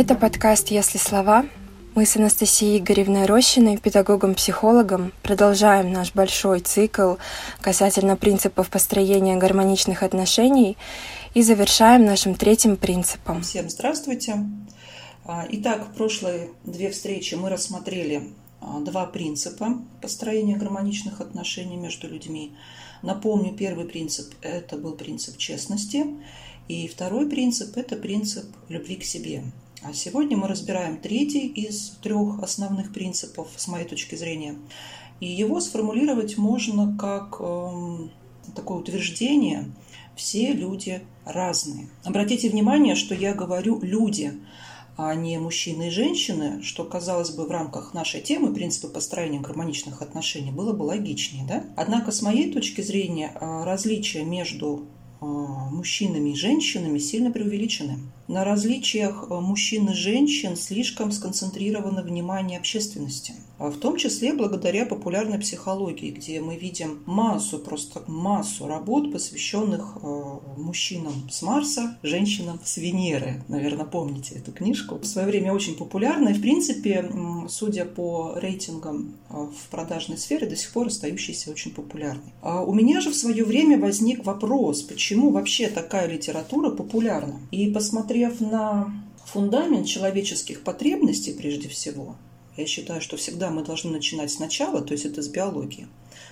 Это подкаст «Если слова». Мы с Анастасией Игоревной Рощиной, педагогом-психологом, продолжаем наш большой цикл касательно принципов построения гармоничных отношений и завершаем нашим третьим принципом. Всем здравствуйте. А, итак, в прошлые две встречи мы рассмотрели а, два принципа построения гармоничных отношений между людьми. Напомню, первый принцип – это был принцип честности, и второй принцип – это принцип любви к себе – а сегодня мы разбираем третий из трех основных принципов, с моей точки зрения. И его сформулировать можно как э, такое утверждение «все люди разные». Обратите внимание, что я говорю «люди», а не мужчины и женщины, что, казалось бы, в рамках нашей темы принципы построения гармоничных отношений было бы логичнее. Да? Однако, с моей точки зрения, э, различия между мужчинами и женщинами сильно преувеличены на различиях э, мужчин и женщин слишком сконцентрировано внимание общественности. А в том числе благодаря популярной психологии, где мы видим массу, просто массу работ, посвященных э, мужчинам с Марса, женщинам с Венеры. Наверное, помните эту книжку. В свое время очень популярная в принципе, судя по рейтингам э, в продажной сфере, до сих пор остающейся очень популярной. А у меня же в свое время возник вопрос, почему вообще такая литература популярна. И посмотрев на фундамент человеческих потребностей прежде всего, я считаю, что всегда мы должны начинать сначала, то есть это с биологии,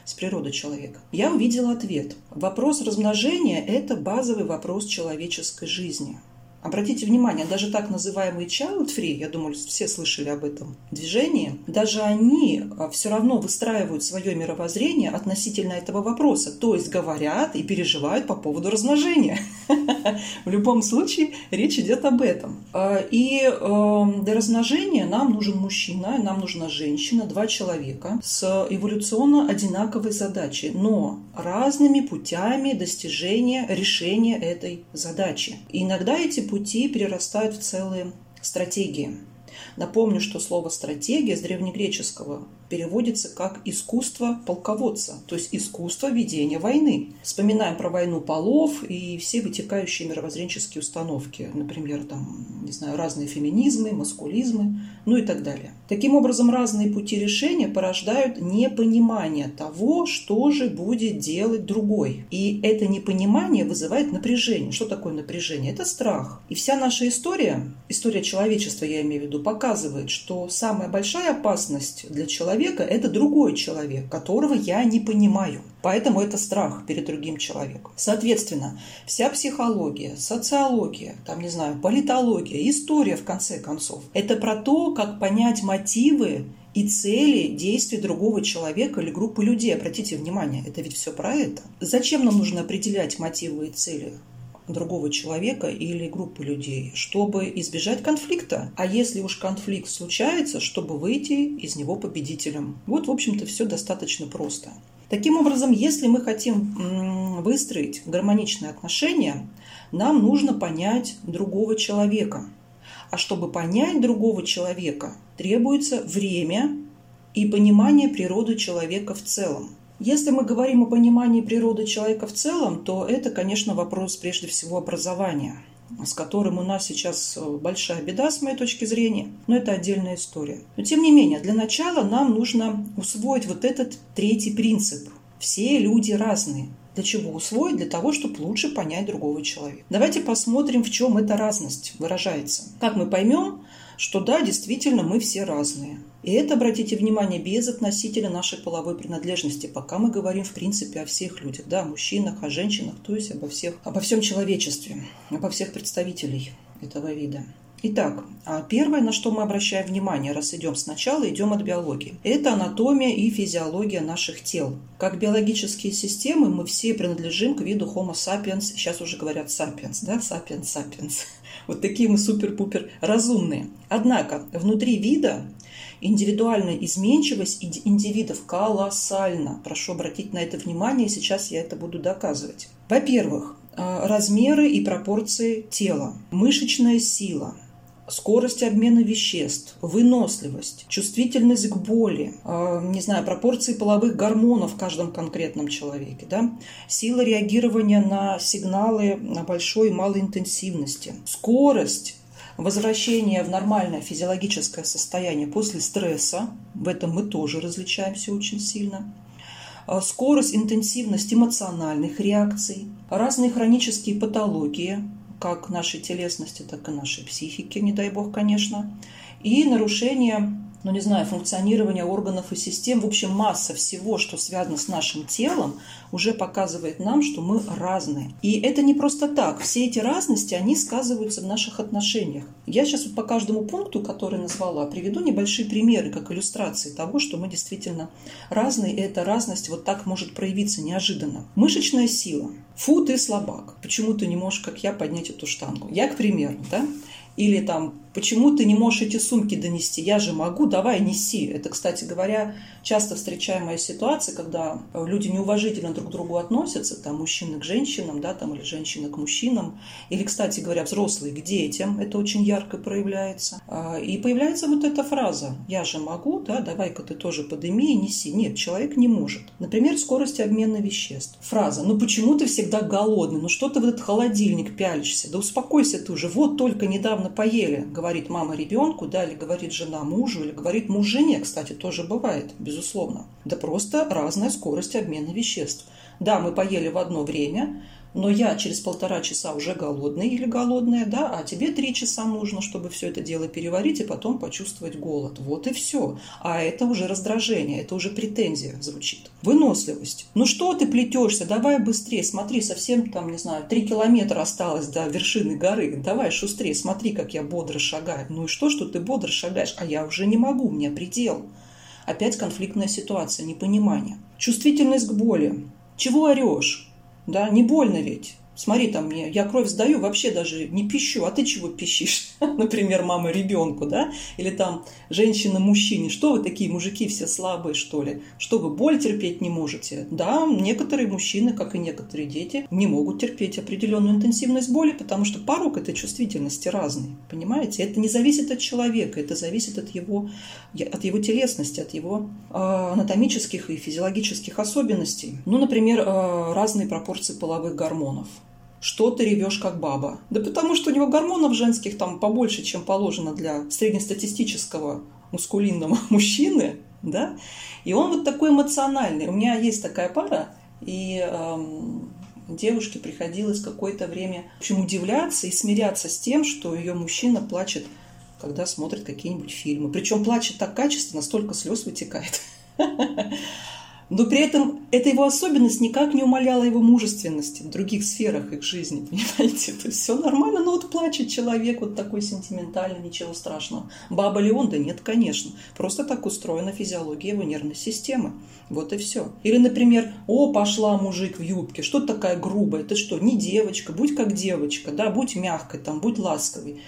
с природы человека. Я увидела ответ. Вопрос размножения – это базовый вопрос человеческой жизни. Обратите внимание, даже так называемые child free, я думаю, все слышали об этом движении, даже они а, все равно выстраивают свое мировоззрение относительно этого вопроса, то есть говорят и переживают по поводу размножения. В любом случае речь идет об этом. А, и эм, для размножения нам нужен мужчина, нам нужна женщина, два человека с эволюционно одинаковой задачей, но разными путями достижения решения этой задачи. Иногда эти пути перерастают в целые стратегии. Напомню, что слово «стратегия» с древнегреческого переводится как «искусство полководца», то есть искусство ведения войны. Вспоминаем про войну полов и все вытекающие мировоззренческие установки, например, там, не знаю, разные феминизмы, маскулизмы, ну и так далее. Таким образом, разные пути решения порождают непонимание того, что же будет делать другой. И это непонимание вызывает напряжение. Что такое напряжение? Это страх. И вся наша история, история человечества, я имею в виду, показывает, что самая большая опасность для человека человека – это другой человек, которого я не понимаю. Поэтому это страх перед другим человеком. Соответственно, вся психология, социология, там, не знаю, политология, история, в конце концов, это про то, как понять мотивы и цели действий другого человека или группы людей. Обратите внимание, это ведь все про это. Зачем нам нужно определять мотивы и цели? Другого человека или группы людей, чтобы избежать конфликта. А если уж конфликт случается, чтобы выйти из него победителем. Вот, в общем-то, все достаточно просто. Таким образом, если мы хотим выстроить гармоничные отношения, нам нужно понять другого человека. А чтобы понять другого человека, требуется время и понимание природы человека в целом. Если мы говорим о понимании природы человека в целом, то это, конечно, вопрос прежде всего образования с которым у нас сейчас э, большая беда, с моей точки зрения, но это отдельная история. Но тем не менее, для начала нам нужно усвоить вот этот третий принцип. Все люди разные. Для чего усвоить? Для того, чтобы лучше понять другого человека. Давайте посмотрим, в чем эта разность выражается. Как мы поймем, что да, действительно, мы все разные. И это, обратите внимание, без относителя нашей половой принадлежности, пока мы говорим, в принципе, о всех людях, да, о мужчинах, о женщинах, то есть обо, всех, обо всем человечестве, обо всех представителей этого вида. Итак, а первое, на что мы обращаем внимание, раз идем сначала, идем от биологии. Это анатомия и физиология наших тел. Как биологические системы мы все принадлежим к виду Homo sapiens, сейчас уже говорят sapiens, да, sapiens, sapiens. Вот такие мы супер-пупер разумные. Однако внутри вида индивидуальная изменчивость индивидов колоссальна. Прошу обратить на это внимание, сейчас я это буду доказывать. Во-первых, э, размеры и пропорции тела, мышечная сила – скорость обмена веществ, выносливость, чувствительность к боли, э, не знаю, пропорции половых гормонов в каждом конкретном человеке, да, сила реагирования на сигналы большой и малой интенсивности, скорость возвращение в нормальное физиологическое состояние после стресса, в этом мы тоже различаемся очень сильно, а, скорость, интенсивность эмоциональных реакций, разные хронические патологии, как нашей телесности, так и нашей психики, не дай бог, конечно, и нарушение ну не знаю, функционирование органов и систем, в общем, масса всего, что связано с нашим телом, уже показывает нам, что мы разные. И это не просто так. Все эти разности, они сказываются в наших отношениях. Я сейчас вот по каждому пункту, который назвала, приведу небольшие примеры, как иллюстрации того, что мы действительно разные, и эта разность вот так может проявиться неожиданно. Мышечная сила. Фу, ты слабак. Почему ты не можешь, как я, поднять эту штангу? Я, к примеру, да? Или там Почему ты не можешь эти сумки донести? Я же могу, давай неси. Это, кстати говоря, часто встречаемая ситуация, когда люди неуважительно друг к другу относятся, там мужчины к женщинам, да, там, или женщины к мужчинам, или, кстати говоря, взрослые к детям, это очень ярко проявляется. А, и появляется вот эта фраза «я же могу, да, давай-ка ты тоже подыми и неси». Нет, человек не может. Например, скорость обмена веществ. Фраза «ну почему ты всегда голодный? Ну что ты в этот холодильник пялишься? Да успокойся ты уже, вот только недавно поели», говорит мама ребенку, да, или говорит жена мужу, или говорит муж жене, кстати, тоже бывает, безусловно. Да просто разная скорость обмена веществ. Да, мы поели в одно время, но я через полтора часа уже голодный или голодная, да, а тебе три часа нужно, чтобы все это дело переварить и потом почувствовать голод. Вот и все. А это уже раздражение, это уже претензия звучит. Выносливость. Ну что ты плетешься? Давай быстрее, смотри, совсем там, не знаю, три километра осталось до вершины горы. Давай шустрее, смотри, как я бодро шагаю. Ну и что, что ты бодро шагаешь? А я уже не могу, мне предел. Опять конфликтная ситуация, непонимание. Чувствительность к боли. Чего орешь? Да, не больно ведь. Смотри, там мне, я кровь сдаю, вообще даже не пищу, а ты чего пищишь? Например, мама ребенку, да? Или там женщина мужчине. Что вы такие мужики все слабые, что ли? Что вы боль терпеть не можете? Да, некоторые мужчины, как и некоторые дети, не могут терпеть определенную интенсивность боли, потому что порог этой чувствительности разный. Понимаете? Это не зависит от человека, это зависит от его, от его телесности, от его э, анатомических и физиологических особенностей. Ну, например, э, разные пропорции половых гормонов что ты ревешь как баба? Да потому что у него гормонов женских там побольше, чем положено для среднестатистического мускулинного мужчины, да? И он вот такой эмоциональный. У меня есть такая пара, и эм, девушке приходилось какое-то время, в общем, удивляться и смиряться с тем, что ее мужчина плачет, когда смотрит какие-нибудь фильмы. Причем плачет так качественно, столько слез вытекает. Но при этом эта его особенность никак не умаляла его мужественности в других сферах их жизни, понимаете? То есть все нормально, но вот плачет человек вот такой сентиментальный, ничего страшного. Баба ли он? Да нет, конечно. Просто так устроена физиология его нервной системы. Вот и все. Или, например, о, пошла мужик в юбке, что такая грубая? Ты что, не девочка, будь как девочка, да, будь мягкой, там, будь ласковой.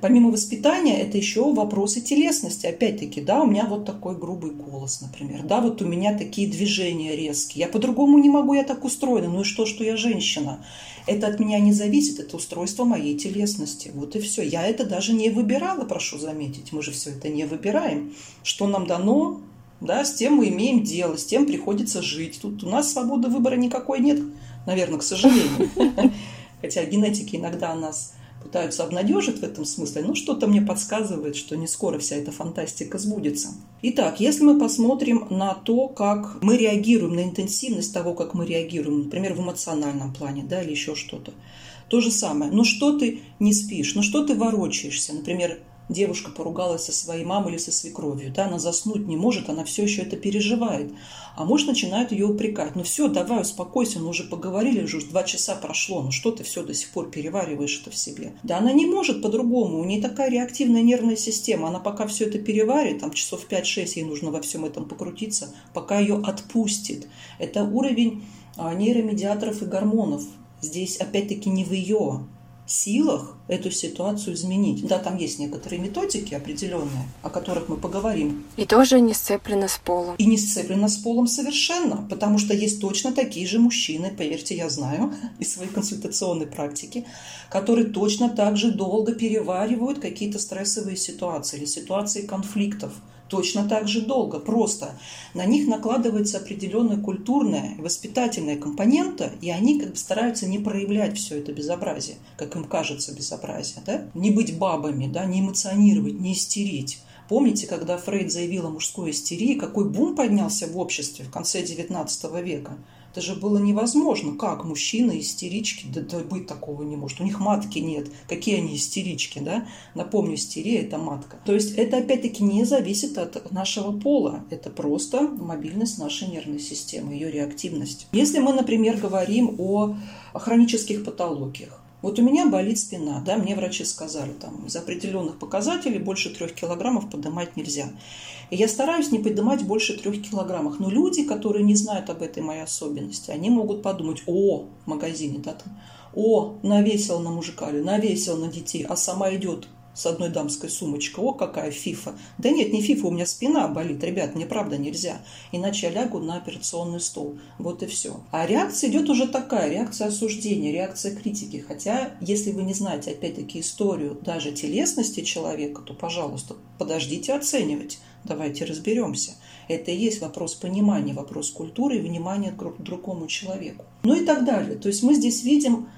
Помимо воспитания, это еще вопросы телесности. Опять-таки, да, у меня вот такой грубый голос, например. Да, вот у меня такие движения резкие. Я по-другому не могу, я так устроена. Ну и что, что я женщина? Это от меня не зависит, это устройство моей телесности. Вот и все. Я это даже не выбирала, прошу заметить. Мы же все это не выбираем. Что нам дано, да, с тем мы имеем дело, с тем приходится жить. Тут у нас свободы выбора никакой нет, наверное, к сожалению. Хотя генетики иногда нас пытаются обнадежить в этом смысле, но что-то мне подсказывает, что не скоро вся эта фантастика сбудется. Итак, если мы посмотрим на то, как мы реагируем, на интенсивность того, как мы реагируем, например, в эмоциональном плане, да, или еще что-то, то же самое. Ну что ты не спишь? Ну что ты ворочаешься? Например, девушка поругалась со своей мамой или со свекровью, да, она заснуть не может, она все еще это переживает. А муж начинает ее упрекать. Ну все, давай, успокойся, мы уже поговорили, уже два часа прошло, ну что ты все до сих пор перевариваешь это в себе? Да она не может по-другому, у нее такая реактивная нервная система, она пока все это переварит, там часов 5-6 ей нужно во всем этом покрутиться, пока ее отпустит. Это уровень а, нейромедиаторов и гормонов. Здесь опять-таки не в ее силах эту ситуацию изменить. Да, там есть некоторые методики определенные, о которых мы поговорим. И тоже не сцеплено с полом. И не сцеплено с полом совершенно, потому что есть точно такие же мужчины, поверьте, я знаю из своей консультационной практики, которые точно так же долго переваривают какие-то стрессовые ситуации или ситуации конфликтов точно так же долго. Просто на них накладывается определенная культурная воспитательная компонента, и они как бы стараются не проявлять все это безобразие, как им кажется безобразие. Да? Не быть бабами, да? не эмоционировать, не истерить. Помните, когда Фрейд заявил о мужской истерии, какой бум поднялся в обществе в конце XIX века? Это же было невозможно. Как мужчины истерички? Да, да быть такого не может. У них матки нет. Какие они истерички, да? Напомню, истерия – это матка. То есть это опять-таки не зависит от нашего пола. Это просто мобильность нашей нервной системы, ее реактивность. Если мы, например, говорим о хронических патологиях, вот у меня болит спина, да, мне врачи сказали, там, из определенных показателей больше трех килограммов поднимать нельзя. И я стараюсь не поднимать больше трех килограммов. Но люди, которые не знают об этой моей особенности, они могут подумать, о, в магазине, да, там, о, навесил на мужика или навесил на детей, а сама идет с одной дамской сумочкой. О, какая фифа. Да нет, не фифа, у меня спина болит. Ребят, мне правда нельзя. Иначе я лягу на операционный стол. Вот и все. А реакция идет уже такая. Реакция осуждения, реакция критики. Хотя, если вы не знаете, опять-таки, историю даже телесности человека, то, пожалуйста, подождите оценивать. Давайте разберемся. Это и есть вопрос понимания, вопрос культуры и внимания к другому человеку. Ну и так далее. То есть мы здесь видим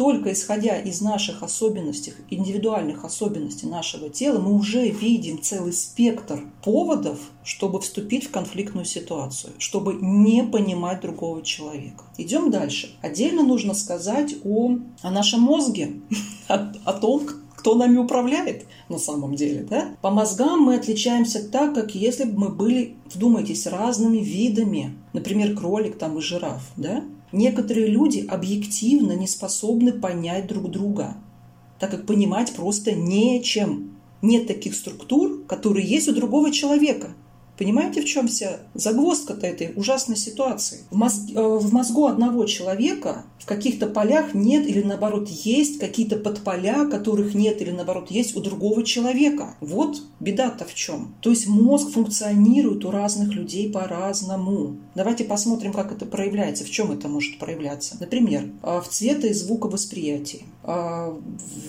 только исходя из наших особенностей, индивидуальных особенностей нашего тела, мы уже видим целый спектр поводов, чтобы вступить в конфликтную ситуацию, чтобы не понимать другого человека. Идем дальше. Отдельно нужно сказать о, о нашем мозге, о, о том, кто нами управляет на самом деле. Да? По мозгам мы отличаемся так, как если бы мы были, вдумайтесь, разными видами. Например, кролик там и жираф. Да? Некоторые люди объективно не способны понять друг друга, так как понимать просто нечем. Нет таких структур, которые есть у другого человека. Понимаете, в чем вся загвоздка-то этой ужасной ситуации? В, мозг, э, в мозгу одного человека в каких-то полях нет или наоборот есть какие-то подполя, которых нет или наоборот есть у другого человека. Вот беда-то в чем. То есть мозг функционирует у разных людей по-разному. Давайте посмотрим, как это проявляется, в чем это может проявляться. Например, э, в цвета- и звуковосприятии, э,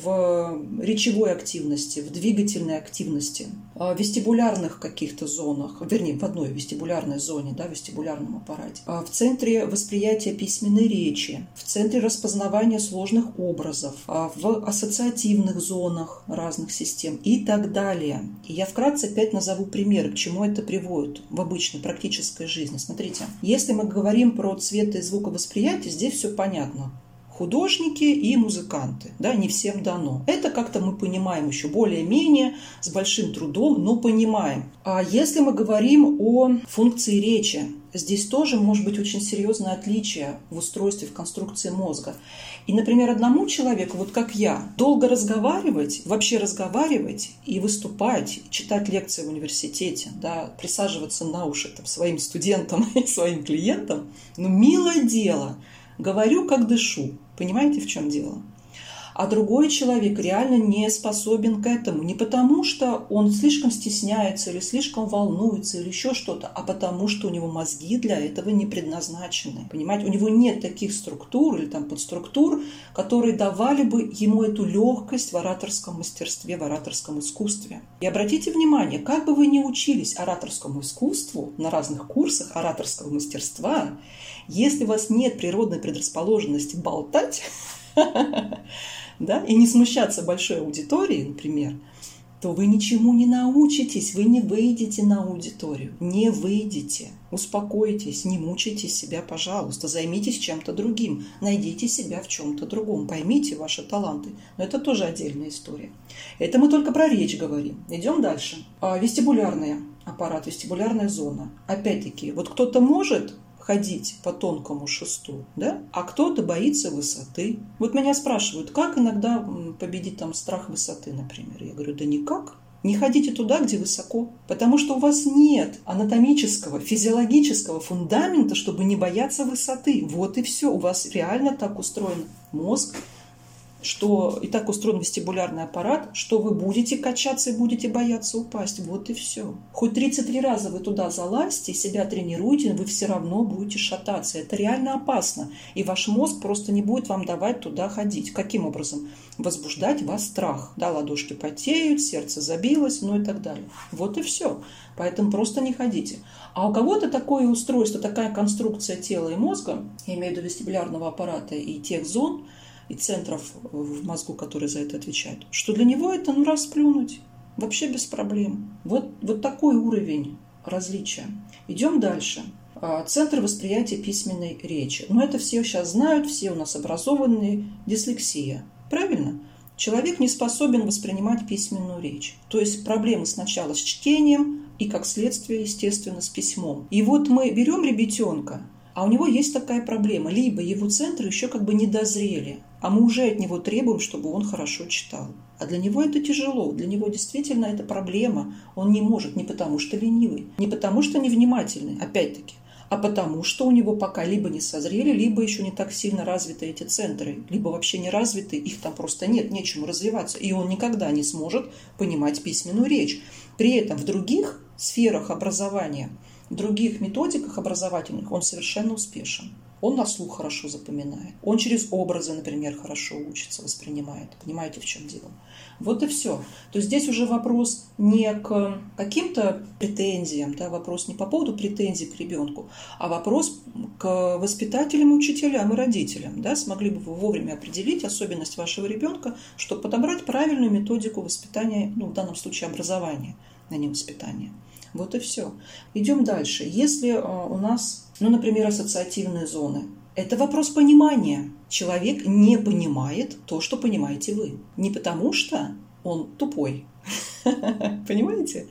в речевой активности, в двигательной активности, в вестибулярных каких-то зонах, вернее, в одной вестибулярной зоне, да, вестибулярном аппарате, а в центре восприятия письменной речи, в центре распознавания сложных образов, а в ассоциативных зонах разных систем и так далее. И я вкратце опять назову примеры, к чему это приводит в обычной практической жизни. Смотрите, если мы говорим про цвет и звуковосприятие, здесь все понятно художники и музыканты. Да, не всем дано. Это как-то мы понимаем еще более-менее, с большим трудом, но понимаем. А если мы говорим о функции речи, здесь тоже может быть очень серьезное отличие в устройстве, в конструкции мозга. И, например, одному человеку, вот как я, долго разговаривать, вообще разговаривать и выступать, читать лекции в университете, да, присаживаться на уши там, своим студентам и своим клиентам, ну, милое дело – Говорю, как дышу. Понимаете, в чем дело? А другой человек реально не способен к этому. Не потому, что он слишком стесняется или слишком волнуется или еще что-то, а потому, что у него мозги для этого не предназначены. Понимаете, у него нет таких структур или там подструктур, которые давали бы ему эту легкость в ораторском мастерстве, в ораторском искусстве. И обратите внимание, как бы вы ни учились ораторскому искусству на разных курсах ораторского мастерства, если у вас нет природной предрасположенности болтать, да, и не смущаться большой аудитории, например, то вы ничему не научитесь, вы не выйдете на аудиторию, не выйдете. Успокойтесь, не мучайте себя, пожалуйста, займитесь чем-то другим, найдите себя в чем-то другом, поймите ваши таланты. Но это тоже отдельная история. Это мы только про речь говорим. Идем дальше. А, вестибулярный аппарат, вестибулярная зона. Опять-таки, вот кто-то может ходить по тонкому шесту, да? а кто-то боится высоты. Вот меня спрашивают, как иногда победить там страх высоты, например. Я говорю, да никак. Не ходите туда, где высоко, потому что у вас нет анатомического, физиологического фундамента, чтобы не бояться высоты. Вот и все. У вас реально так устроен мозг, что и так устроен вестибулярный аппарат, что вы будете качаться и будете бояться упасть. Вот и все. Хоть 33 раза вы туда залазьте, себя тренируете, вы все равно будете шататься. Это реально опасно. И ваш мозг просто не будет вам давать туда ходить. Каким образом? Возбуждать вас страх. Да, ладошки потеют, сердце забилось, ну и так далее. Вот и все. Поэтому просто не ходите. А у кого-то такое устройство, такая конструкция тела и мозга, я имею в виду вестибулярного аппарата и тех зон, и центров в мозгу, которые за это отвечают, что для него это ну расплюнуть. Вообще без проблем. Вот, вот такой уровень различия. Идем дальше. А, центр восприятия письменной речи. Но это все сейчас знают, все у нас образованные. Дислексия. Правильно? Человек не способен воспринимать письменную речь. То есть проблемы сначала с чтением и, как следствие, естественно, с письмом. И вот мы берем ребятенка, а у него есть такая проблема. Либо его центры еще как бы не дозрели, а мы уже от него требуем, чтобы он хорошо читал. А для него это тяжело, для него действительно это проблема. Он не может не потому, что ленивый, не потому, что невнимательный, опять-таки, а потому, что у него пока либо не созрели, либо еще не так сильно развиты эти центры, либо вообще не развиты, их там просто нет, нечему развиваться, и он никогда не сможет понимать письменную речь. При этом в других сферах образования – других методиках образовательных он совершенно успешен. Он на слух хорошо запоминает. Он через образы, например, хорошо учится, воспринимает. Понимаете, в чем дело? Вот и все. То есть здесь уже вопрос не к каким-то претензиям, да, вопрос не по поводу претензий к ребенку, а вопрос к воспитателям, учителям и родителям. Да, смогли бы вы вовремя определить особенность вашего ребенка, чтобы подобрать правильную методику воспитания, ну, в данном случае образования, а не воспитания. Вот и все. Идем дальше. Если э, у нас, ну, например, ассоциативные зоны, это вопрос понимания. Человек не понимает то, что понимаете вы. Не потому что он тупой, понимаете?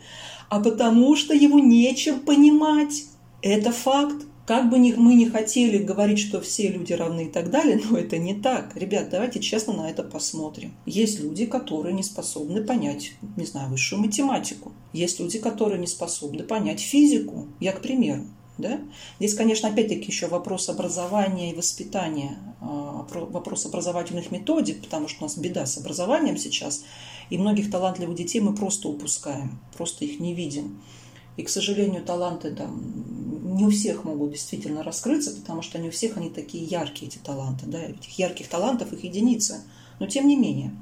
А потому что его нечем понимать. Это факт. Как бы мы ни хотели говорить, что все люди равны и так далее, но это не так. Ребят, давайте честно на это посмотрим. Есть люди, которые не способны понять, не знаю, высшую математику. Есть люди, которые не способны понять физику. Я, к примеру. Да? Здесь, конечно, опять-таки еще вопрос образования и воспитания, а, вопрос образовательных методик, потому что у нас беда с образованием сейчас, и многих талантливых детей мы просто упускаем, просто их не видим. И, к сожалению, таланты там не у всех могут действительно раскрыться, потому что не у всех они такие яркие, эти таланты. Да? Этих ярких талантов их единицы. Но тем не менее,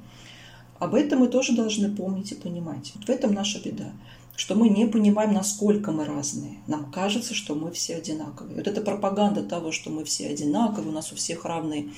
об этом мы тоже должны помнить и понимать. В этом наша беда что мы не понимаем, насколько мы разные. Нам кажется, что мы все одинаковые. Вот эта пропаганда того, что мы все одинаковые, у нас у всех равные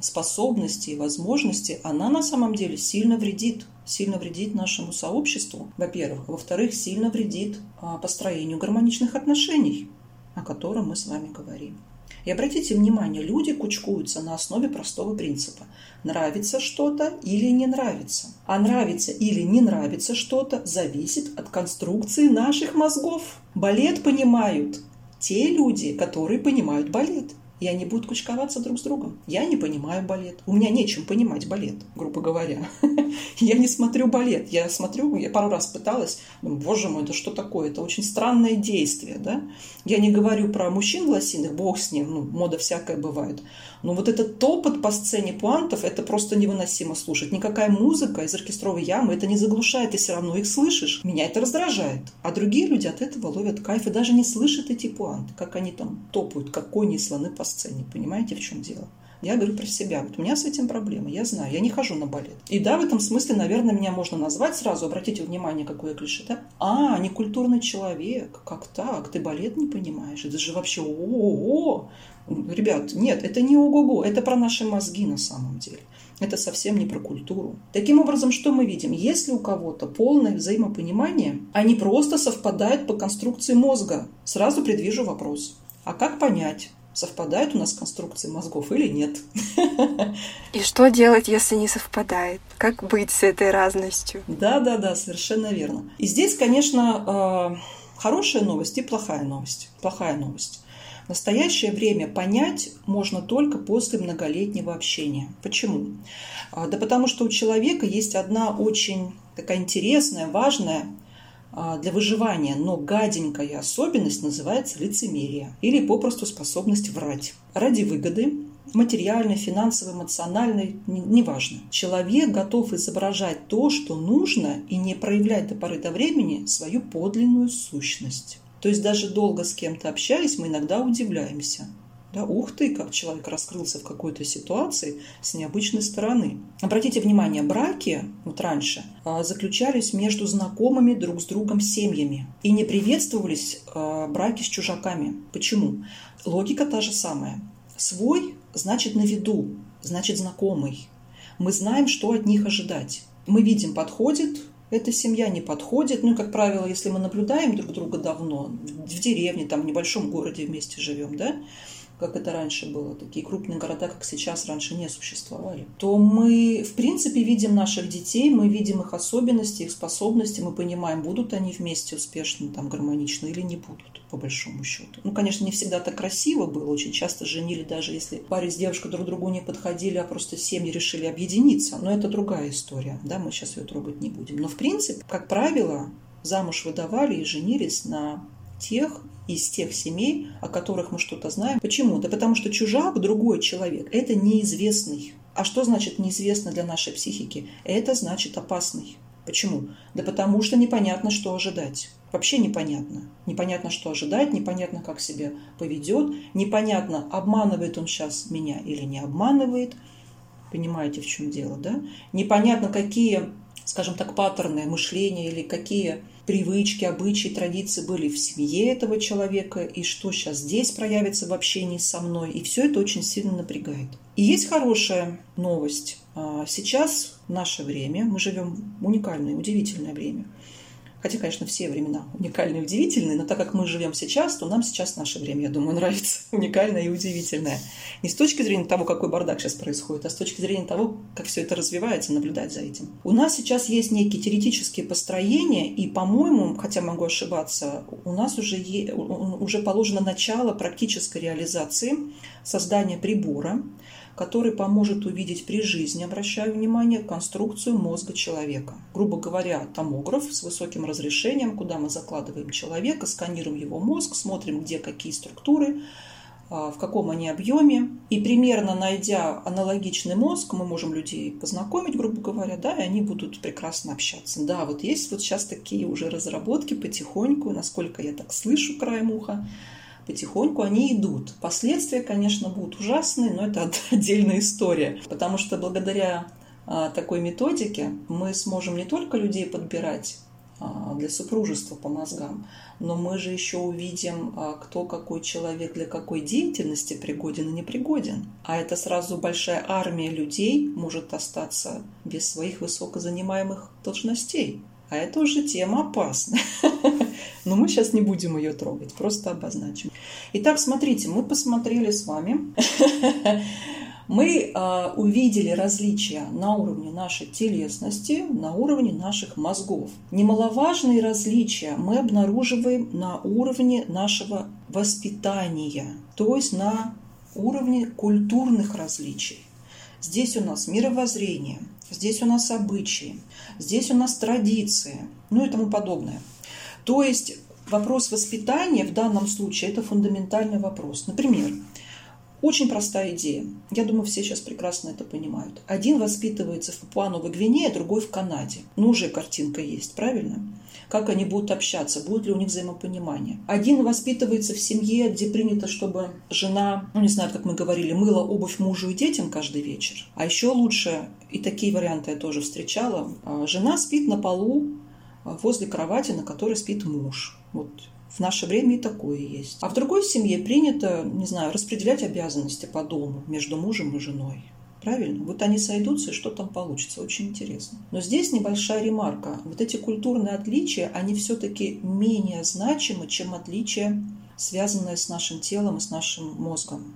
способности и возможности, она на самом деле сильно вредит. Сильно вредит нашему сообществу, во-первых. Во-вторых, сильно вредит а, построению гармоничных отношений, о котором мы с вами говорим. И обратите внимание, люди кучкуются на основе простого принципа. Нравится что-то или не нравится. А нравится или не нравится что-то зависит от конструкции наших мозгов. Балет понимают те люди, которые понимают балет и они будут кучковаться друг с другом. Я не понимаю балет. У меня нечем понимать балет, грубо говоря. Я не смотрю балет. Я смотрю, я пару раз пыталась, думаю, боже мой, это что такое? Это очень странное действие, да? Я не говорю про мужчин лосиных, бог с ним, ну, мода всякая бывает. Но вот этот топот по сцене пуантов, это просто невыносимо слушать. Никакая музыка из оркестровой ямы это не заглушает, ты все равно их слышишь. Меня это раздражает. А другие люди от этого ловят кайф и даже не слышат эти пуанты, как они там топают, как кони слоны по сцене. Понимаете, в чем дело? Я говорю про себя. Вот у меня с этим проблемы. Я знаю, я не хожу на балет. И да, в этом смысле, наверное, меня можно назвать сразу. Обратите внимание, какое клише, да? А, некультурный человек. Как так? Ты балет не понимаешь? Это же вообще о-о-о! Ребят, нет, это не ого-го, это про наши мозги на самом деле. Это совсем не про культуру. Таким образом, что мы видим? Если у кого-то полное взаимопонимание, они просто совпадают по конструкции мозга. Сразу предвижу вопрос. А как понять, совпадают у нас конструкции мозгов или нет? И что делать, если не совпадает? Как быть с этой разностью? Да, да, да, совершенно верно. И здесь, конечно, э, хорошая новость и плохая новость. Плохая новость. В настоящее время понять можно только после многолетнего общения. Почему? А, да потому что у человека есть одна очень такая интересная, важная для выживания, но гаденькая особенность называется лицемерие или попросту способность врать ради выгоды, материальный, финансовый, эмоциональный, неважно. Человек готов изображать то, что нужно, и не проявлять до поры до времени свою подлинную сущность. То есть даже долго с кем-то общаясь, мы иногда удивляемся. Да, ух ты, как человек раскрылся в какой-то ситуации с необычной стороны. Обратите внимание, браки вот раньше а, заключались между знакомыми друг с другом семьями и не приветствовались а, браки с чужаками. Почему? Логика та же самая. Свой значит на виду, значит знакомый. Мы знаем, что от них ожидать. Мы видим, подходит эта семья, не подходит. Ну как правило, если мы наблюдаем друг друга давно, в деревне, там, в небольшом городе вместе живем, да, как это раньше было, такие крупные города, как сейчас, раньше не существовали, то мы, в принципе, видим наших детей, мы видим их особенности, их способности, мы понимаем, будут они вместе успешно, там, гармонично или не будут, по большому счету. Ну, конечно, не всегда так красиво было, очень часто женили, даже если парень с девушкой друг другу не подходили, а просто семьи решили объединиться, но это другая история, да, мы сейчас ее трогать не будем. Но, в принципе, как правило, замуж выдавали и женились на тех из тех семей, о которых мы что-то знаем. Почему? Да потому что чужак, другой человек, это неизвестный. А что значит неизвестно для нашей психики? Это значит опасный. Почему? Да потому что непонятно, что ожидать. Вообще непонятно. Непонятно, что ожидать, непонятно, как себя поведет, непонятно, обманывает он сейчас меня или не обманывает. Понимаете, в чем дело, да? Непонятно, какие, скажем так, паттерны мышления или какие привычки, обычаи, традиции были в семье этого человека, и что сейчас здесь проявится в общении со мной. И все это очень сильно напрягает. И есть хорошая новость. А, сейчас, наше время, мы живем уникальное, удивительное время – Хотя, конечно, все времена уникальные и удивительные, но так как мы живем сейчас, то нам сейчас наше время, я думаю, нравится уникальное и удивительное. Не с точки зрения того, какой бардак сейчас происходит, а с точки зрения того, как все это развивается, наблюдать за этим. У нас сейчас есть некие теоретические построения, и, по-моему, хотя могу ошибаться, у нас уже, е... уже положено начало практической реализации создания прибора, который поможет увидеть при жизни, обращаю внимание, конструкцию мозга человека. Грубо говоря, томограф с высоким разрешением, куда мы закладываем человека, сканируем его мозг, смотрим, где какие структуры, а, в каком они объеме. И примерно найдя аналогичный мозг, мы можем людей познакомить, грубо говоря, да, и они будут прекрасно общаться. Да, вот есть вот сейчас такие уже разработки потихоньку, насколько я так слышу краем уха, потихоньку они идут. Последствия, конечно, будут ужасные, но это отдельная история, потому что благодаря а, такой методике мы сможем не только людей подбирать а, для супружества по мозгам, но мы же еще увидим, а, кто какой человек для какой деятельности пригоден и не пригоден. А это сразу большая армия людей может остаться без своих высокозанимаемых должностей. А это уже тема опасная. Но мы сейчас не будем ее трогать, просто обозначим. Итак, смотрите, мы посмотрели с вами, мы э, увидели различия на уровне нашей телесности, на уровне наших мозгов. Немаловажные различия мы обнаруживаем на уровне нашего воспитания, то есть на уровне культурных различий. Здесь у нас мировоззрение, здесь у нас обычаи, здесь у нас традиции, ну и тому подобное. То есть вопрос воспитания в данном случае – это фундаментальный вопрос. Например, очень простая идея. Я думаю, все сейчас прекрасно это понимают. Один воспитывается в Папуановой Гвинее, другой в Канаде. Ну, уже картинка есть, правильно? Как они будут общаться, будет ли у них взаимопонимание. Один воспитывается в семье, где принято, чтобы жена, ну не знаю, как мы говорили, мыла обувь мужу и детям каждый вечер. А еще лучше, и такие варианты я тоже встречала, а, жена спит на полу возле кровати, на которой спит муж. Вот в наше время и такое есть. А в другой семье принято, не знаю, распределять обязанности по дому между мужем и женой. Правильно? Вот они сойдутся, и что там получится. Очень интересно. Но здесь небольшая ремарка. Вот эти культурные отличия, они все-таки менее значимы, чем отличия, связанные с нашим телом и с нашим мозгом.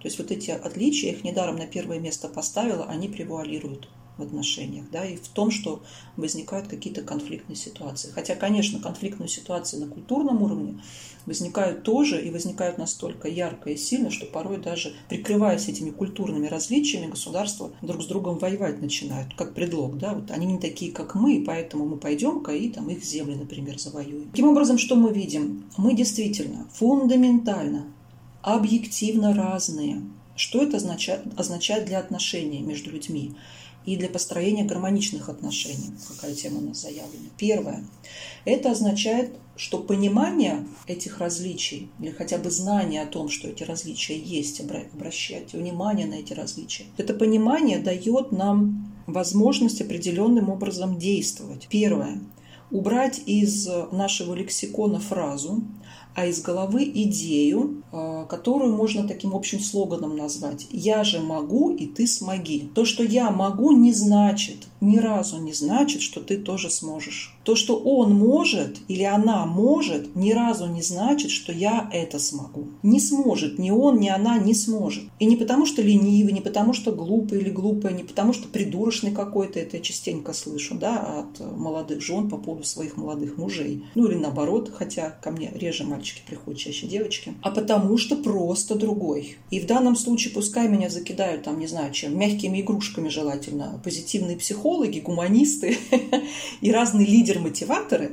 То есть вот эти отличия, их недаром на первое место поставила, они превуалируют в отношениях, да, и в том, что возникают какие-то конфликтные ситуации. Хотя, конечно, конфликтные ситуации на культурном уровне возникают тоже и возникают настолько ярко и сильно, что порой даже прикрываясь этими культурными различиями, государства друг с другом воевать начинают, как предлог, да, вот они не такие, как мы, поэтому мы пойдем-ка и там их земли, например, завоюем. Таким образом, что мы видим? Мы действительно фундаментально, объективно разные – Что это означает, означает для отношений между людьми и для построения гармоничных отношений? Какая тема у нас заявлена? Первое. Это означает, что понимание этих различий или хотя бы знание о том, что эти различия есть, обращать внимание на эти различия, это понимание дает нам возможность определенным образом действовать. Первое. Убрать из нашего лексикона фразу а из головы идею, а, которую можно таким общим слоганом назвать. «Я же могу, и ты смоги». То, что я могу, не значит, ни разу не значит, что ты тоже сможешь. То, что он может или она может, ни разу не значит, что я это смогу. Не сможет, ни он, ни она не сможет. И не потому, что ленивый, не потому, что глупый или глупая, не потому, что придурочный какой-то, это я частенько слышу, да, от молодых жен по поводу своих молодых мужей. Ну или наоборот, хотя ко мне реже мальчики приходят, чаще девочки, а потому что просто другой. И в данном случае пускай меня закидают там, не знаю чем, мягкими игрушками желательно, позитивные психологи, гуманисты и разные лидеры-мотиваторы,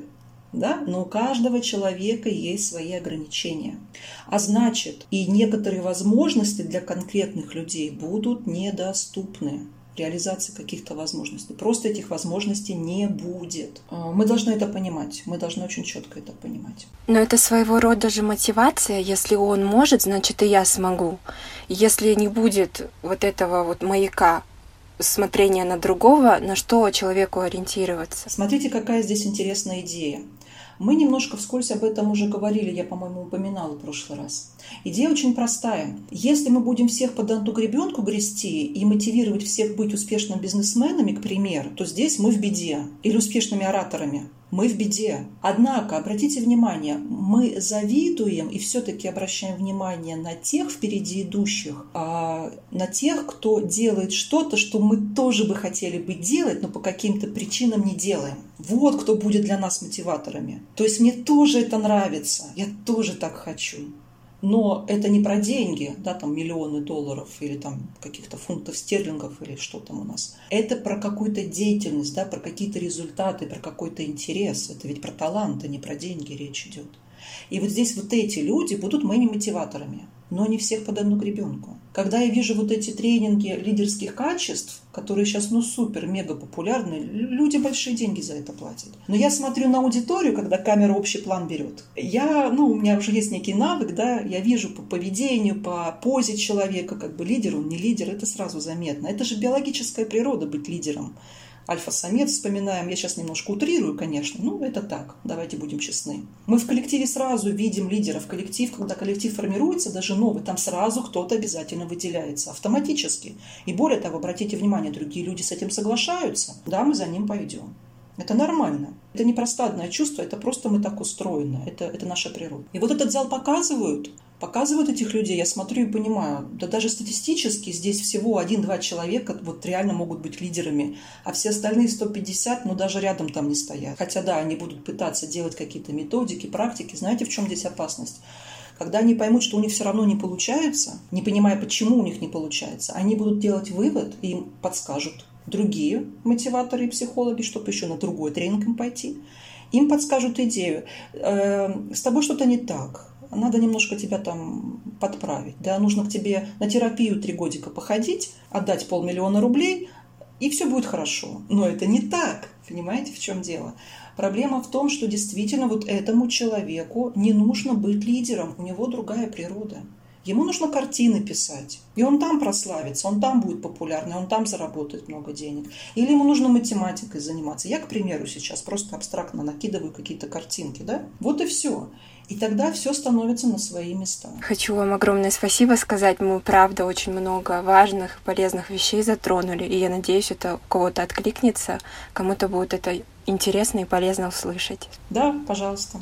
да, но у каждого человека есть свои ограничения. А значит, и некоторые возможности для конкретных людей будут недоступны реализации каких-то возможностей. Просто этих возможностей не будет. А, мы должны это понимать. Мы должны очень четко это понимать. Но это своего рода же мотивация. Если он может, значит и я смогу. Если не будет вот этого вот маяка смотрения на другого, на что человеку ориентироваться? Смотрите, какая здесь интересная идея. Мы немножко вскользь об этом уже говорили, я, по-моему, упоминала в прошлый раз. Идея очень простая. Если мы будем всех под одну гребенку грести и мотивировать всех быть успешными бизнесменами, к примеру, то здесь мы в беде. Или успешными ораторами мы в беде. Однако, обратите внимание, мы завидуем и все-таки обращаем внимание на тех впереди идущих, а на тех, кто делает что-то, что мы тоже бы хотели бы делать, но по каким-то причинам не делаем. Вот кто будет для нас мотиваторами. То есть мне тоже это нравится, я тоже так хочу. Но это не про деньги, да, там миллионы долларов или там каких-то фунтов стерлингов или что там у нас. Это про какую-то деятельность, да, про какие-то результаты, про какой-то интерес. Это ведь про талант, а не про деньги речь идет. И вот здесь вот эти люди будут моими мотиваторами но не всех под одну гребенку. Когда я вижу вот эти тренинги лидерских качеств, которые сейчас ну супер, мега популярны, люди большие деньги за это платят. Но я смотрю на аудиторию, когда камера общий план берет. Я, ну, у меня уже есть некий навык, да, я вижу по поведению, по позе человека, как бы лидер он, не лидер, это сразу заметно. Это же биологическая природа быть лидером альфа-самец вспоминаем. Я сейчас немножко утрирую, конечно, но это так, давайте будем честны. Мы в коллективе сразу видим лидеров. Коллектив, когда коллектив формируется, даже новый, там сразу кто-то обязательно выделяется автоматически. И более того, обратите внимание, другие люди с этим соглашаются, да, мы за ним пойдем. Это нормально. Это не простадное чувство, это просто мы так устроены. Это, это наша природа. И вот этот зал показывают, показывают этих людей, я смотрю и понимаю, да даже статистически здесь всего один-два человека вот реально могут быть лидерами, а все остальные 150, ну даже рядом там не стоят. Хотя да, они будут пытаться делать какие-то методики, практики. Знаете, в чем здесь опасность? Когда они поймут, что у них все равно не получается, не понимая, почему у них не получается, они будут делать вывод и им подскажут другие мотиваторы и психологи, чтобы еще на другой тренинг им пойти. Им подскажут идею. Э, с тобой что-то не так. Надо немножко тебя там подправить. Да? Нужно к тебе на терапию три годика походить, отдать полмиллиона рублей, и все будет хорошо. Но это не так. Понимаете, в чем дело? Проблема в том, что действительно вот этому человеку не нужно быть лидером. У него другая природа. Ему нужно картины писать. И он там прославится, он там будет популярный, он там заработает много денег. Или ему нужно математикой заниматься. Я, к примеру, сейчас просто абстрактно накидываю какие-то картинки, да? Вот и все. И тогда все становится на свои места. Хочу вам огромное спасибо сказать. Мы, правда, очень много важных, полезных вещей затронули. И я надеюсь, это у кого-то откликнется, кому-то будет это интересно и полезно услышать. Да, пожалуйста.